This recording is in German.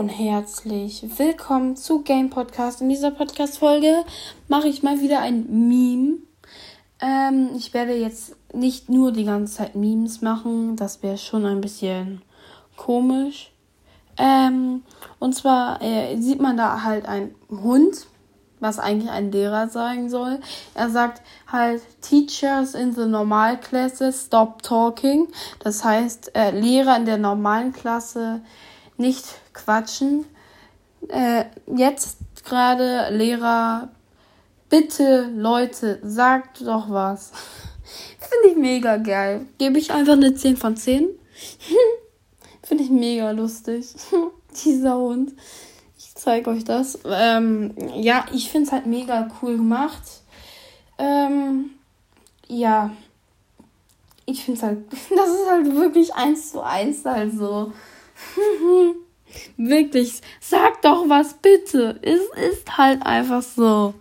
und herzlich willkommen zu Game Podcast. In dieser Podcast-Folge mache ich mal wieder ein Meme. Ähm, ich werde jetzt nicht nur die ganze Zeit Memes machen, das wäre schon ein bisschen komisch. Ähm, und zwar äh, sieht man da halt einen Hund, was eigentlich ein Lehrer sein soll. Er sagt halt, Teachers in the normal classes stop talking. Das heißt, äh, Lehrer in der normalen Klasse nicht quatschen. Äh, jetzt gerade Lehrer, bitte Leute, sagt doch was. Finde ich mega geil. Gebe ich einfach eine 10 von 10. Finde ich mega lustig. Dieser Hund. Ich zeige euch das. Ähm, ja, ich finde es halt mega cool gemacht. Ähm, ja. Ich finde es halt, das ist halt wirklich eins zu eins halt so. Wirklich, sag doch was bitte. Es ist halt einfach so.